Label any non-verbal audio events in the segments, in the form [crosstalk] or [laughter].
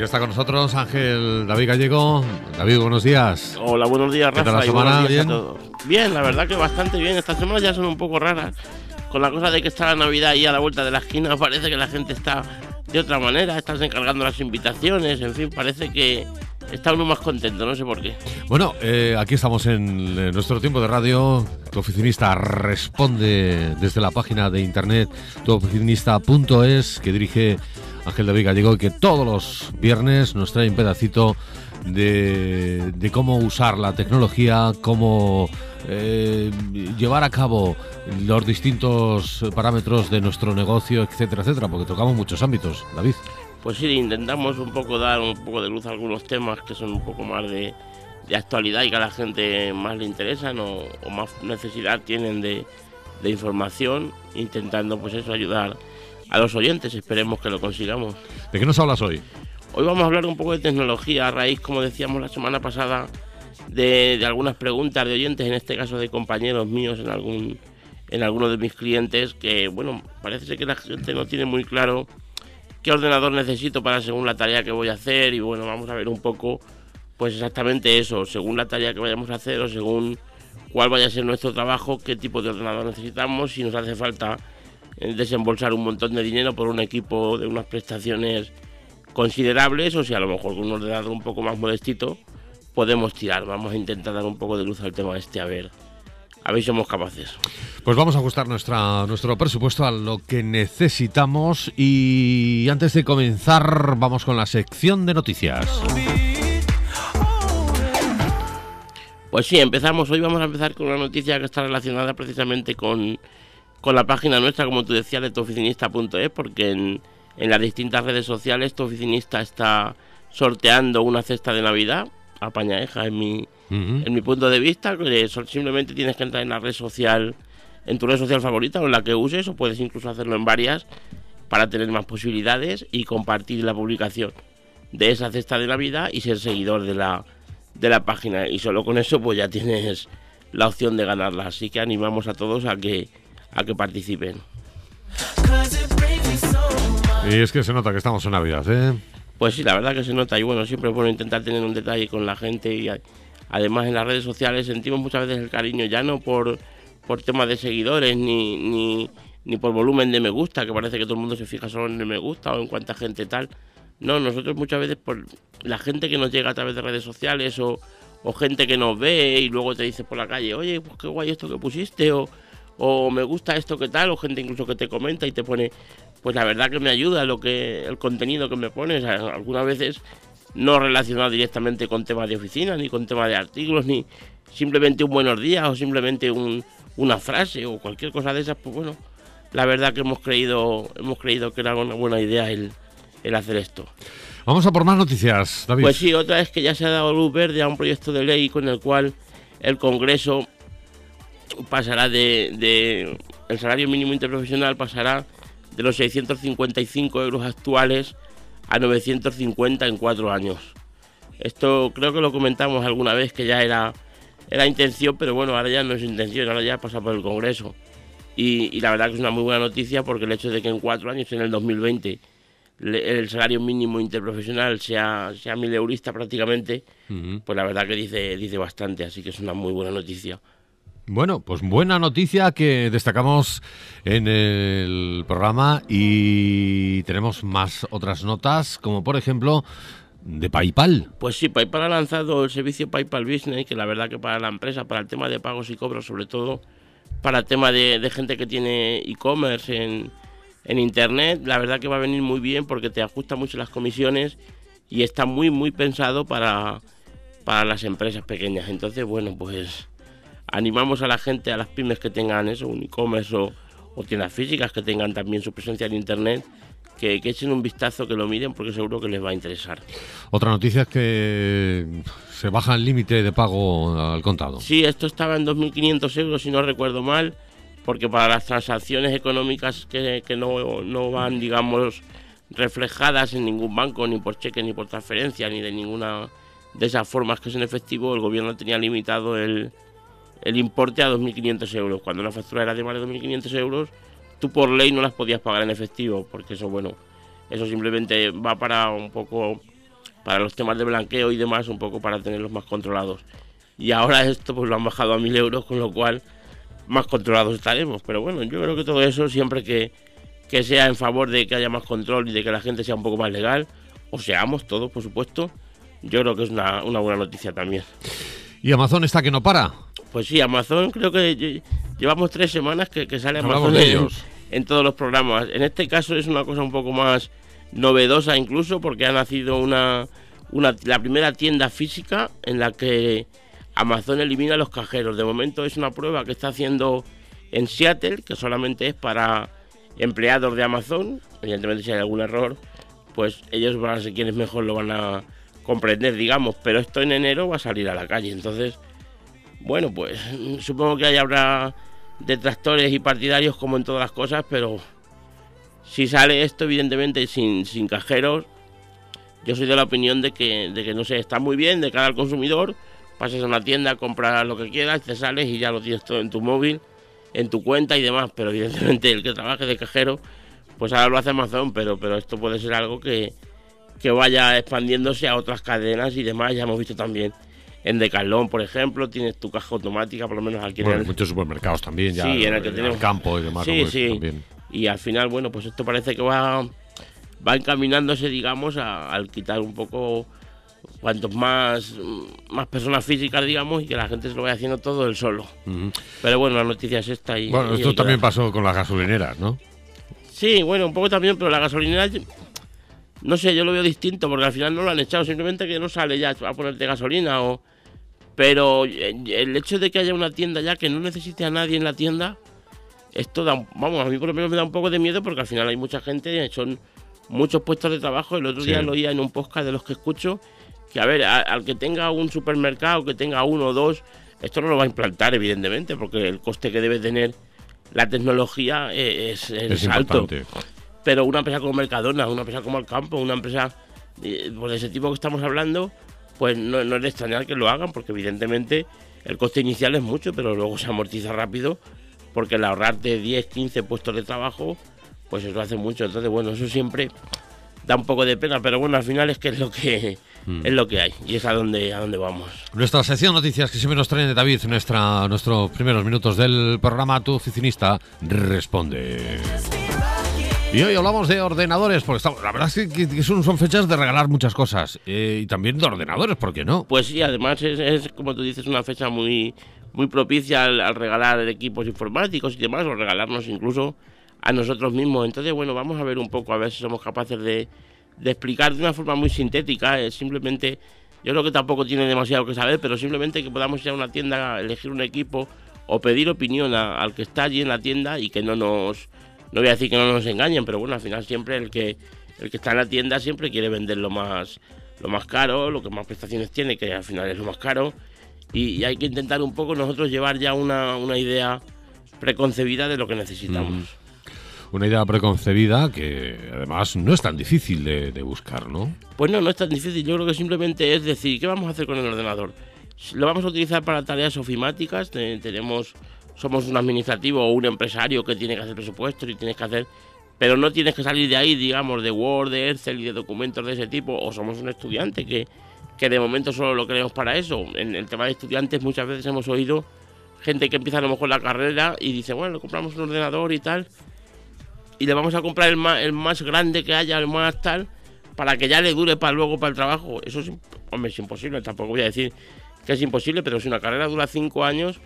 Ya está con nosotros Ángel David Gallego. David, buenos días. Hola, buenos días, Rafa. ¿Qué tal la semana? ¿Bien? Bien, la verdad que bastante bien. Estas semanas ya son un poco raras. Con la cosa de que está la Navidad ahí a la vuelta de la esquina, [laughs] parece que la gente está de otra manera. Estás encargando las invitaciones, en fin, parece que está uno más contento, no sé por qué. Bueno, eh, aquí estamos en eh, nuestro tiempo de radio. Tu oficinista responde desde la página de internet tuoficinista.es que dirige Ángel David Gallego que todos los viernes nos trae un pedacito de, cómo usar la tecnología, cómo eh, llevar a cabo los distintos parámetros de nuestro negocio, etcétera, etcétera, porque tocamos muchos ámbitos, David. Pues sí, intentamos un poco dar un poco de luz a algunos temas que son un poco más de, actualidad y que a la gente más le interesan o, más necesidad tienen de información, intentando pues eso ayudar a los oyentes. Esperemos que lo consigamos. ¿De qué nos hablas hoy? Hoy vamos a hablar un poco de tecnología a raíz, como decíamos la semana pasada, de, de algunas preguntas de oyentes, en este caso de compañeros míos en algún en alguno de mis clientes, que bueno, parece ser que la gente no tiene muy claro qué ordenador necesito para según la tarea que voy a hacer y bueno, vamos a ver un poco pues exactamente eso, según la tarea que vayamos a hacer o según cuál vaya a ser nuestro trabajo, qué tipo de ordenador necesitamos, si nos hace falta desembolsar un montón de dinero por un equipo de unas prestaciones considerables o si a lo mejor con un ordenador un poco más modestito podemos tirar. Vamos a intentar dar un poco de luz al tema este a ver, a ver si somos capaces. Pues vamos a ajustar nuestra, nuestro presupuesto a lo que necesitamos y antes de comenzar vamos con la sección de noticias. Pues sí, empezamos. Hoy vamos a empezar con una noticia que está relacionada precisamente con, con la página nuestra, como tú decías, de tuoficinista.es, porque en, en las distintas redes sociales tu oficinista está sorteando una cesta de Navidad, apañaeja en mi, en mi punto de vista, que simplemente tienes que entrar en la red social, en tu red social favorita o en la que uses, o puedes incluso hacerlo en varias para tener más posibilidades y compartir la publicación de esa cesta de Navidad y ser seguidor de la, de la página. Y solo con eso pues ya tienes la opción de ganarla. Así que animamos a todos a que, a que participen. Y es que se nota que estamos en Navidad, ¿eh? Pues sí, la verdad que se nota y bueno, siempre es bueno intentar tener un detalle con la gente y además en las redes sociales sentimos muchas veces el cariño ya no por, por temas de seguidores ni, ni, ni por volumen de me gusta, que parece que todo el mundo se fija solo en el me gusta o en cuánta gente tal. No, nosotros muchas veces por la gente que nos llega a través de redes sociales o, o gente que nos ve y luego te dice por la calle, oye, pues qué guay esto que pusiste o, o me gusta esto que tal, o gente incluso que te comenta y te pone, pues la verdad que me ayuda lo que el contenido que me pones. Algunas veces no relacionado directamente con temas de oficina, ni con temas de artículos, ni simplemente un buenos días o simplemente un- una frase o cualquier cosa de esas, pues bueno, la verdad que hemos creído, hemos creído que era una buena idea el, el hacer esto. Vamos a por más noticias, David. Pues sí, otra es que ya se ha dado luz verde a un proyecto de ley con el cual el Congreso pasará de, de- el salario mínimo interprofesional pasará de los 655 euros actuales a 950 en cuatro años. Esto creo que lo comentamos alguna vez que ya era era intención, pero bueno, ahora ya no es intención, ahora ya pasa por el Congreso. Y, y la verdad que es una muy buena noticia porque el hecho de que en cuatro años, en el 2020, le- el salario mínimo interprofesional sea, sea mil eurista prácticamente, pues la verdad que dice, dice bastante, así que es una muy buena noticia. Bueno, pues buena noticia que destacamos en el programa y tenemos más otras notas, como por ejemplo de PayPal. Pues sí, PayPal ha lanzado el servicio PayPal Business, que la verdad que para la empresa, para el tema de pagos y cobros, sobre todo para el tema de, gente que tiene e-commerce en, en Internet, la verdad que va a venir muy bien porque te ajusta mucho las comisiones y está muy, muy pensado para, para las empresas pequeñas. Entonces, bueno, pues animamos a la gente, a las pymes que tengan eso, un e-commerce o, o tiendas físicas que tengan también su presencia en Internet, que, que echen un vistazo, que lo miren porque seguro que les va a interesar. Otra noticia es que se baja el límite de pago al contado. Sí, esto estaba en 2.500 euros, si no recuerdo mal, porque para las transacciones económicas que, que no, no van, digamos, reflejadas en ningún banco, ni por cheque, ni por transferencia, ni de ninguna de esas formas que es en efectivo, el gobierno tenía limitado el, el importe a 2.500 euros. Cuando una factura era de más de 2.500 euros, tú por ley no las podías pagar en efectivo, porque eso, bueno, eso simplemente va para un poco para los temas de blanqueo y demás, un poco para tenerlos más controlados. Y ahora esto pues lo han bajado a mil euros, con lo cual más controlados estaremos. Pero bueno, yo creo que todo eso siempre que, que sea en favor de que haya más control y de que la gente sea un poco más legal, o seamos todos, por supuesto, yo creo que es una, una buena noticia también. ¿Y Amazon está que no para? Pues sí, Amazon creo que llevamos tres semanas que, sale Amazon en, todos los programas. En este caso es una cosa un poco más novedosa incluso porque ha nacido una, una la primera tienda física en la que Amazon elimina los cajeros. De momento es una prueba que está haciendo en Seattle, que solamente es para empleados de Amazon. Evidentemente si hay algún error, pues ellos van a ser quienes mejor lo van a comprender, digamos. Pero esto en enero va a salir a la calle. Entonces, bueno, pues supongo que ahí habrá detractores y partidarios como en todas las cosas, pero si sale esto, evidentemente, sin, sin cajeros, yo soy de la opinión de que, de que, no sé, está muy bien de cara al consumidor, pasas a una tienda, compras lo que quieras, te sales y ya lo tienes todo en tu móvil, en tu cuenta y demás, pero evidentemente el que trabaje de cajero, pues ahora lo hace Amazon, pero, pero esto puede ser algo que, que vaya expandiéndose a otras cadenas y demás, ya hemos visto también en Decathlon, por ejemplo, tienes tu caja automática, por lo menos aquí en muchos supermercados también, ya sí, en el que tenemos campo y demás. Sí, sí. Y al final, bueno, pues esto parece que va, va encaminándose, digamos, al quitar un poco cuantos más, más personas físicas, digamos, y que la gente se lo vaya haciendo todo el solo. Pero bueno, la noticia es esta. Y, bueno, esto también pasó con las gasolineras, ¿no? Sí, bueno, un poco también, pero la gasolinera, no sé, yo lo veo distinto, porque al final no lo han echado, simplemente que no sale ya a ponerte gasolina o pero eh, el hecho de que haya una tienda ya que no necesite a nadie en la tienda, esto da, vamos, a mí por lo menos me da un poco de miedo porque al final hay mucha gente, son muchos puestos de trabajo. El otro día lo oía en un podcast de los que escucho, que a ver, al que tenga un supermercado, que tenga uno o dos, esto no lo va a implantar, evidentemente, porque el coste que debe tener la tecnología eh, es, es, alto. Pero una empresa como Mercadona, una empresa como Alcampo, una empresa eh, pues de ese tipo que estamos hablando, pues no, es de extrañar que lo hagan, porque evidentemente el coste inicial es mucho, pero luego se amortiza rápido, porque el ahorrarte 10, 15 puestos de trabajo, pues eso hace mucho. Entonces, bueno, eso siempre da un poco de pena, pero bueno, al final es que es lo que mm. es lo que hay y es a donde a donde vamos. Nuestra sección noticias que siempre nos traen de David, nuestra nuestros primeros minutos del programa Tu oficinista responde. Y hoy hablamos de ordenadores, porque la verdad es que, son, fechas de regalar muchas cosas. Eh, y también de ordenadores, ¿por qué no? Pues sí, además es, como tú dices, una fecha muy, muy propicia al, regalar equipos informáticos y demás, o regalarnos incluso a nosotros mismos. Entonces, bueno, vamos a ver un poco, a ver si somos capaces de, explicar de una forma muy sintética. Es simplemente, yo creo que tampoco tiene demasiado que saber, pero simplemente que podamos ir a una tienda, elegir un equipo o pedir opinión al que está allí en la tienda y que no nos no voy a decir que no nos engañen, pero bueno, al final siempre el que el que está en la tienda siempre quiere vender lo más lo más caro, lo que más prestaciones tiene, que al final es lo más caro, y, hay que intentar un poco nosotros llevar ya una, idea preconcebida de lo que necesitamos. Mm. Una idea preconcebida que además no es tan difícil de, de, buscar, ¿no? Pues no, no es tan difícil. Yo creo que simplemente es decir, ¿qué vamos a hacer con el ordenador? Lo vamos a utilizar para tareas ofimáticas. Tenemos somos un administrativo o un empresario que tiene que hacer presupuestos y tienes que hacer pero no tienes que salir de ahí, digamos, de Word, de Excel y de documentos de ese tipo, o somos un estudiante que, que de momento solo lo queremos para eso. En el tema de estudiantes muchas veces hemos oído gente que empieza a lo mejor la carrera y dice, bueno, compramos un ordenador y tal, y le vamos a comprar el más, el más grande que haya, el más tal, para que ya le dure para luego para el trabajo. Eso es, hombre, es imposible, tampoco voy a decir que es imposible, pero si una carrera dura cinco años,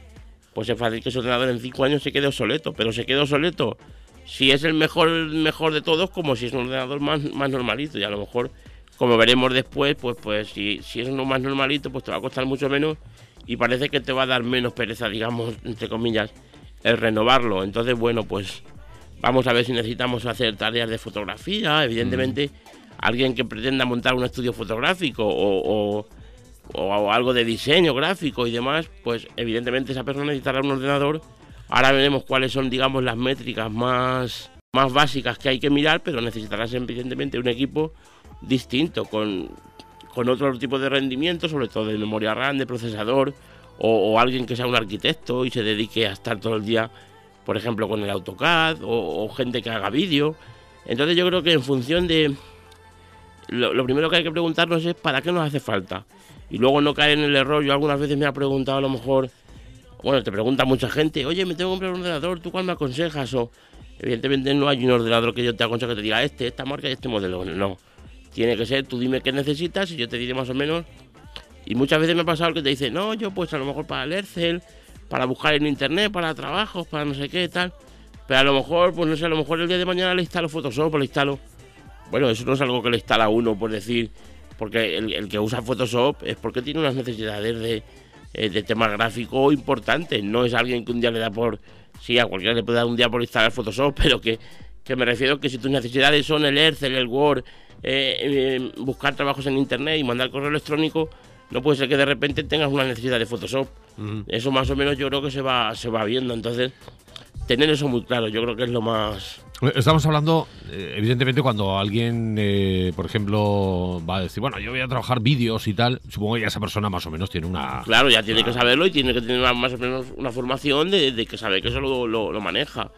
pues es fácil que ese ordenador en 5 años se quede obsoleto, pero se quede obsoleto si es el mejor, mejor de todos, como si es un ordenador más, más normalito, y a lo mejor, como veremos después, pues, pues si, si es uno más normalito, pues te va a costar mucho menos y parece que te va a dar menos pereza, digamos, [laughs] entre comillas, el renovarlo. Entonces, bueno, pues vamos a ver si necesitamos hacer tareas de fotografía, evidentemente, mm. alguien que pretenda montar un estudio fotográfico o o algo de diseño gráfico y demás, pues evidentemente esa persona necesitará un ordenador. Ahora veremos cuáles son, digamos, las métricas más, más básicas que hay que mirar, pero necesitarás evidentemente un equipo distinto, con, con otro tipo de rendimiento, sobre todo de memoria RAM, de procesador, o, alguien que sea un arquitecto y se dedique a estar todo el día, por ejemplo, con el AutoCAD, o, o gente que haga vídeo. Entonces yo creo que en función de, lo, primero que hay que preguntarnos es ¿para qué nos hace falta? Y luego no caer en el error. Yo algunas veces me ha preguntado a lo mejor, bueno, te pregunta mucha gente, oye, me tengo que comprar un ordenador, ¿tú cuál me aconsejas? O evidentemente no hay un ordenador que yo te aconseje que te diga este, esta marca y este modelo. No. Tiene que ser, tú dime qué necesitas y yo te diré más o menos. Y muchas veces me ha pasado el que te dice, no, yo pues a lo mejor para leer Cel, para buscar en internet, para trabajos, para no sé qué, tal. Pero a lo mejor, pues no sé, a lo mejor el día de mañana le instalo Photoshop o le instalo. Bueno, eso no es algo que le instala uno, por decir, porque el, que usa Photoshop es porque tiene unas necesidades de, eh, de tema gráfico importantes. No es alguien que un día le da por. Sí, a cualquiera le puede dar un día por instalar Photoshop, [laughs] pero que, que me refiero que si tus necesidades son el Excel, el Word, eh, eh, buscar trabajos en internet y mandar correo electrónico, no puede ser que de repente tengas una necesidad de Photoshop. Eso más o menos yo creo que se va, se va viendo. Entonces, tener eso muy claro, yo creo que es lo más... Estamos hablando, eh, evidentemente, cuando alguien, eh, por ejemplo, va a decir, bueno, yo voy a trabajar vídeos y tal, supongo que ya esa persona más o menos tiene una... Claro, ya tiene que saberlo y tiene que tener más o menos una formación de, que sabe que eso lo, lo, maneja.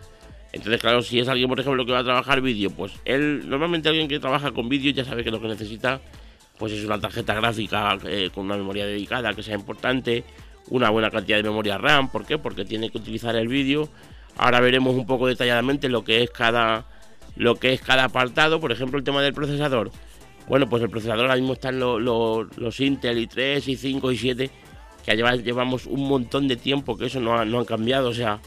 Entonces, claro, si es alguien, por ejemplo, que va a trabajar vídeo, pues él, normalmente alguien que trabaja con vídeo ya sabe que lo que necesita, pues es una tarjeta gráfica eh, con una memoria dedicada que sea importante, una buena cantidad de memoria RAM, ¿por qué? Porque tiene que utilizar el vídeo Ahora veremos un poco detalladamente lo que es cada lo que es cada apartado, por ejemplo el tema del procesador. Bueno, pues el procesador ahora mismo están los, los, Intel i3, i5, y 7 que llevamos un montón de tiempo que eso no, no han cambiado, o sea...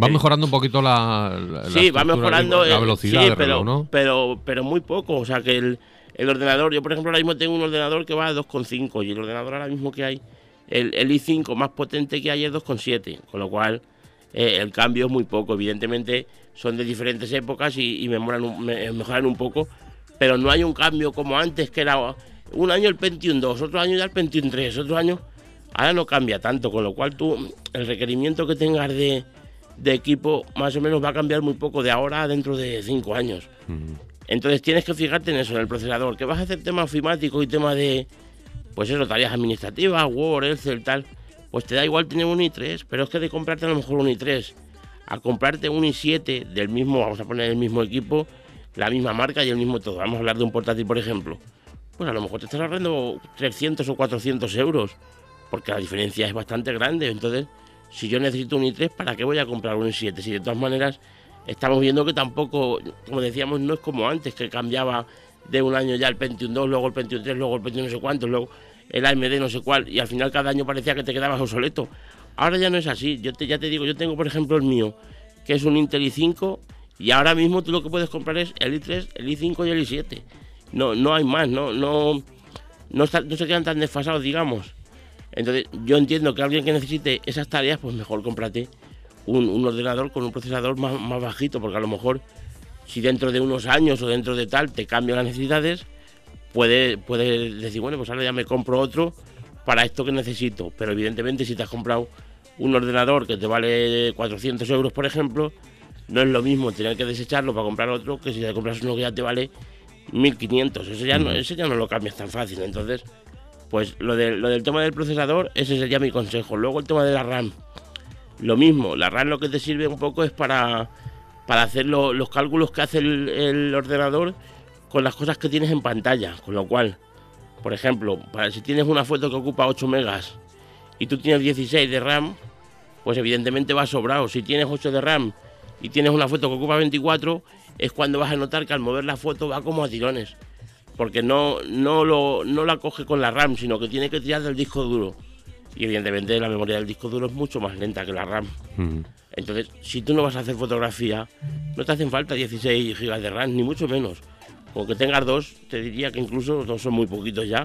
Va mejorando un poquito la, sí, va mejorando la velocidad pero, ¿no? pero, pero muy poco, o sea que el, el ordenador, yo por ejemplo ahora mismo tengo un ordenador que va a 2,5 y el ordenador ahora mismo que hay, el, el i5 más potente que hay es 2,7, con lo cual eh, el cambio es muy poco. Evidentemente son de diferentes épocas y, mejoran, un, mejoran un poco, pero no hay un cambio como antes, que era un año el Pentium 2, otro año ya el Pentium 3, otro año... Ahora no cambia tanto, con lo cual tú, el requerimiento que tengas de, equipo más o menos va a cambiar muy poco de ahora a dentro de cinco años. Entonces tienes que fijarte en eso, en el procesador, que vas a hacer temas ofimáticos y temas de, pues eso, tareas administrativas, Word, Excel, tal pues te da igual tener un i3, pero es que de comprarte a lo mejor un i3 a comprarte un i7 del mismo, vamos a poner el mismo equipo, la misma marca y el mismo todo. Vamos a hablar de un portátil, por ejemplo. Pues a lo mejor te estás ahorrando 300 o 400 euros, porque la diferencia es bastante grande. Entonces, si yo necesito un i3, ¿para qué voy a comprar un i7? Si de todas maneras estamos viendo que tampoco, como decíamos, no es como antes, que cambiaba de un año ya el Pentium 2, luego el Pentium 3, luego el Pentium no sé cuántos, luego el AMD no sé cuál, y al final cada año parecía que te quedabas obsoleto. Ahora ya no es así, yo te, ya te digo, yo tengo por ejemplo el mío, que es un Intel i5, y ahora mismo tú lo que puedes comprar es el i3, el i5 y el i7. No, no hay más, no, no, no, se quedan tan desfasados, digamos. Entonces, yo entiendo que alguien que necesite esas tareas, pues mejor cómprate un, ordenador con un procesador más, más, bajito, porque a lo mejor si dentro de unos años o dentro de tal te cambian las necesidades, puede, puede decir, bueno, pues ahora ya me compro otro para esto que necesito. Pero evidentemente si te has comprado un ordenador que te vale 400 euros, por ejemplo, no es lo mismo tener que desecharlo para comprar otro que si te compras uno que ya te vale 1500. Ese ya no, ese ya no lo cambias tan fácil. Entonces, pues lo, lo del tema del procesador, ese sería mi consejo. Luego el tema de la RAM. Lo mismo, la RAM lo que te sirve un poco es para, para hacer los cálculos que hace el ordenador con las cosas que tienes en pantalla. Con lo cual, por ejemplo, para, si tienes una foto que ocupa 8 megas y tú tienes 16 de RAM, pues evidentemente va sobrado. Si tienes 8 de RAM y tienes una foto que ocupa 24, es cuando vas a notar que al mover la foto va como a tirones. Porque no, no, lo, no la coge con la RAM, sino que tiene que tirar del disco duro. Y evidentemente la memoria del disco duro es mucho más lenta que la RAM. Entonces, si tú no vas a hacer fotografía, no te hacen falta 16 GB de RAM, ni mucho menos. Con que tengas dos, te diría que incluso dos son muy poquitos ya,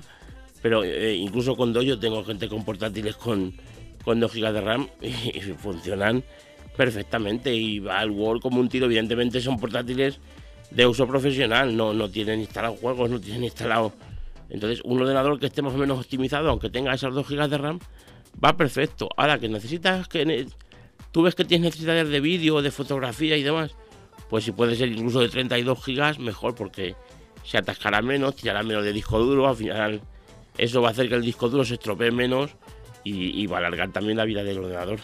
pero eh, incluso con dos yo tengo gente con portátiles con, con 2 GB de RAM [laughs] y, funcionan perfectamente y al Word como un tiro. Evidentemente son portátiles de uso profesional, no, no tienen instalados juegos, no tienen instalado. Entonces, un ordenador que esté más o menos optimizado, aunque tenga esas 2 GB de RAM, va perfecto. Ahora que necesitas que. Tú ves que tienes necesidades de vídeo, de fotografía y demás pues si puede ser incluso de 32 gigas, mejor porque se atascará menos, tirará menos de disco duro, al final eso va a hacer que el disco duro se estropee menos y, va a alargar también la vida del ordenador.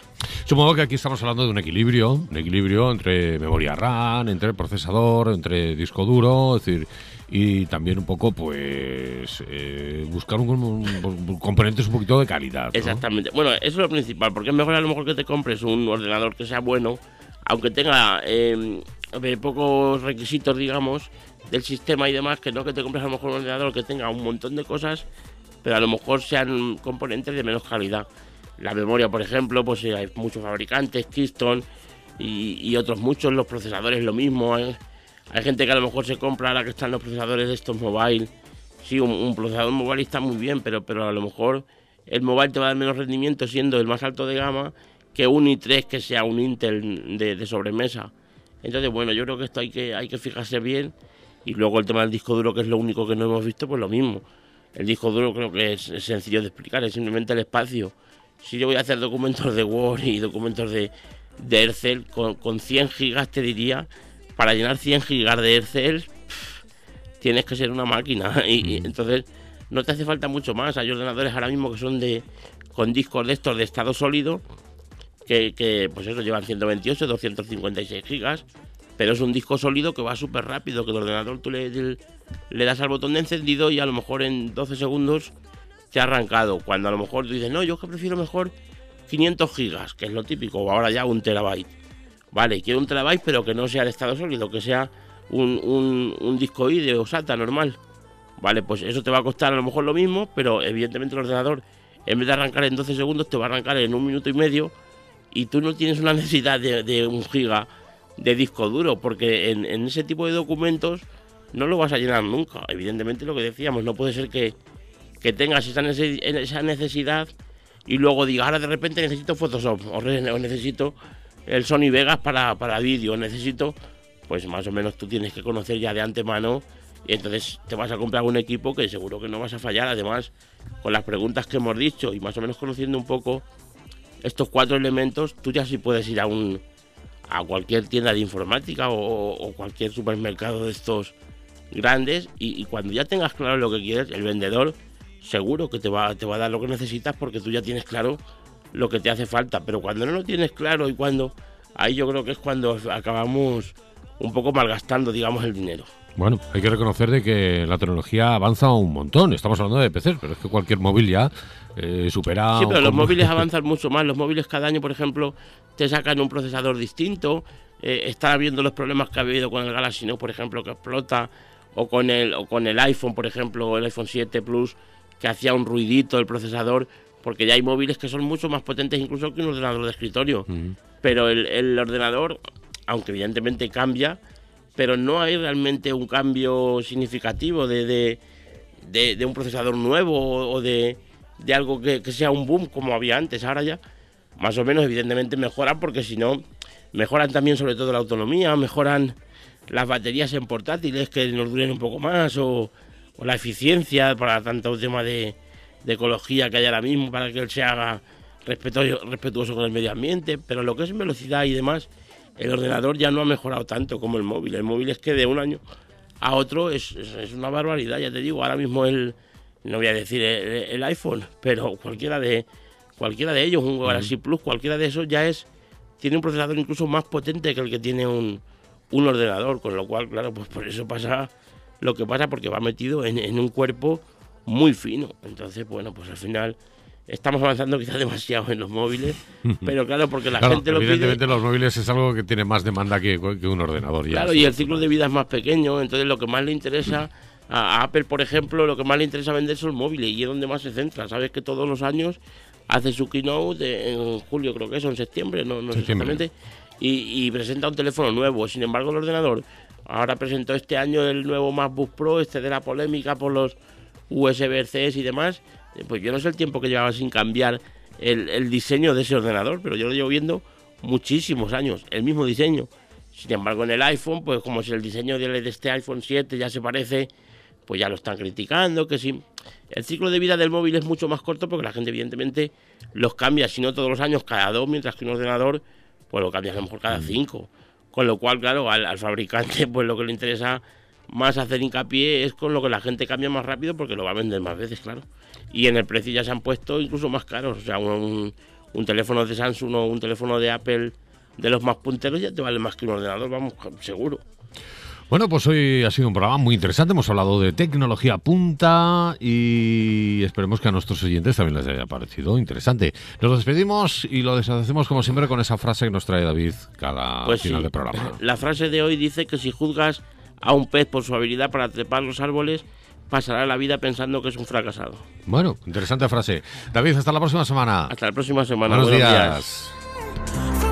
Supongo que aquí estamos hablando de un equilibrio, un equilibrio entre memoria RAM, entre procesador, entre disco duro, es decir, y también un poco, pues, eh, buscar un, componentes un poquito de calidad. Exactamente. Bueno, eso es lo principal, porque es mejor a lo mejor que te compres un ordenador que sea bueno, aunque tenga eh, pocos requisitos, digamos, del sistema y demás, que no que te compres a lo mejor un ordenador que tenga un montón de cosas, pero a lo mejor sean componentes de menos calidad. La memoria, por ejemplo, pues hay muchos fabricantes, Keystone y, otros muchos, los procesadores lo mismo. ¿eh? Hay gente que a lo mejor se compra ahora que están los procesadores de estos mobile. Sí, un, procesador mobile está muy bien, pero, pero a lo mejor el mobile te va a dar menos rendimiento siendo el más alto de gama que un i3 que sea un Intel de, sobremesa. Entonces, bueno, yo creo que esto hay que, hay que fijarse bien. Y luego el tema del disco duro, que es lo único que no hemos visto, pues lo mismo. El disco duro creo que es, sencillo de explicar, es simplemente el espacio. Si yo voy a hacer documentos de Word y documentos de, de Excel, con, con 100 gigas te diría para llenar 100 gigas de Excel tienes que ser una máquina [laughs] y, entonces no te hace falta mucho más. Hay ordenadores ahora mismo que son de con discos de estos de estado sólido que, pues eso llevan 128, 256 gigas, pero es un disco sólido que va súper rápido, que el ordenador tú le, das al botón de encendido y a lo mejor en 12 segundos te ha arrancado. Cuando a lo mejor tú dices, no, yo que prefiero mejor 500 gigas, que es lo típico, o ahora ya un terabyte. Vale, quiero un terabyte, pero que no sea de estado sólido, que sea un, disco IDE o SATA normal. Vale, pues eso te va a costar a lo mejor lo mismo, pero evidentemente el ordenador, en vez de arrancar en 12 segundos, te va a arrancar en un minuto y medio y tú no tienes una necesidad de, un giga de disco duro, porque en, ese tipo de documentos no lo vas a llenar nunca. Evidentemente lo que decíamos, no puede ser que, tengas esa, necesidad y luego digas, ahora de repente necesito Photoshop o necesito el Sony Vegas para, para vídeo, necesito, pues más o menos tú tienes que conocer ya de antemano y entonces te vas a comprar un equipo que seguro que no vas a fallar. Además, con las preguntas que hemos dicho y más o menos conociendo un poco estos cuatro elementos, tú ya sí puedes ir a un a cualquier tienda de informática o, cualquier supermercado de estos grandes y, y, cuando ya tengas claro lo que quieres, el vendedor seguro que te va, te va a dar lo que necesitas porque tú ya tienes claro lo que te hace falta. Pero cuando no lo tienes claro y cuando... Ahí yo creo que es cuando acabamos un poco malgastando, digamos, el dinero. Bueno, hay que reconocer de que la tecnología avanza un montón. Estamos hablando de PCs, pero es que cualquier móvil ya eh, supera. Sí, pero los móviles [laughs] avanzan mucho más. Los móviles cada año, por ejemplo, te sacan un procesador distinto. Eh, está viendo los problemas que ha habido con el Galaxy Note, por ejemplo, que explota, o con el o con el iPhone, por ejemplo, el iPhone 7 Plus, que hacía un ruidito el procesador porque ya hay móviles que son mucho más potentes incluso que un ordenador de escritorio. Pero el, ordenador, aunque evidentemente cambia, pero no hay realmente un cambio significativo de, de, un procesador nuevo o de, algo que, sea un boom como había antes. Ahora ya, más o menos, evidentemente mejoran porque si no, mejoran también sobre todo la autonomía, mejoran las baterías en portátiles que nos duren un poco más o, la eficiencia para tanto tema de, de ecología que hay ahora mismo para que él se haga respetuoso, con el medio ambiente, pero lo que es velocidad y demás, el ordenador ya no ha mejorado tanto como el móvil. El móvil es que de un año a otro es, una barbaridad, ya te digo, ahora mismo el, no voy a decir el, iPhone, pero cualquiera de cualquiera de ellos, un Galaxy Plus, cualquiera de esos ya es, tiene un procesador incluso más potente que el que tiene un, un ordenador, con lo cual, claro, pues por eso pasa lo que pasa, porque va metido en, en un cuerpo muy fino. Entonces, bueno, pues al final estamos avanzando quizás [laughs] demasiado en los móviles, pero claro, porque la gente lo evidentemente los móviles es algo que tiene más demanda que, un ordenador. claro, y el ciclo de vida es más pequeño, entonces lo que más le interesa a, Apple, por ejemplo, lo que más le interesa vender son móviles y es donde más se centra. Sabes que todos los años hace su keynote en julio, creo que es, o en septiembre, no, no sé exactamente, y, y presenta un teléfono nuevo. Sin embargo, el ordenador ahora presentó este año el nuevo MacBook Pro, este de la polémica por los USB-C y demás, pues yo no sé el tiempo que llevaba sin cambiar el, diseño de ese ordenador, pero yo lo llevo viendo muchísimos años, el mismo diseño. Sin embargo, en el iPhone, pues como si el diseño de este iPhone 7 ya se parece, pues ya lo están criticando, que sí. El ciclo de vida del móvil es mucho más corto porque la gente evidentemente los cambia, si no todos los años, cada dos, mientras que un ordenador, pues lo cambia a lo mejor cada mm. cinco. Con lo cual, claro, al, al fabricante, [laughs] pues lo que le interesa más hacer hincapié es con lo que la gente cambia más rápido porque lo va a vender más veces, claro. Y en el precio ya se han puesto incluso más caros. O sea, un, teléfono de Samsung o un teléfono de Apple de los más punteros ya te vale más que un ordenador, vamos, seguro. Bueno, pues hoy ha sido un programa muy interesante. Hemos hablado de tecnología punta y esperemos que a nuestros oyentes también les haya parecido interesante. Nos despedimos y lo deshacemos como siempre con esa frase que nos trae David cada Pues final sí. de programa. [laughs] La frase de hoy dice que si juzgas a un pez por su habilidad para trepar los árboles, pasará la vida pensando que es un fracasado. Bueno, interesante frase. David, hasta la próxima semana. Hasta la próxima semana. Buenos Buenos días. días.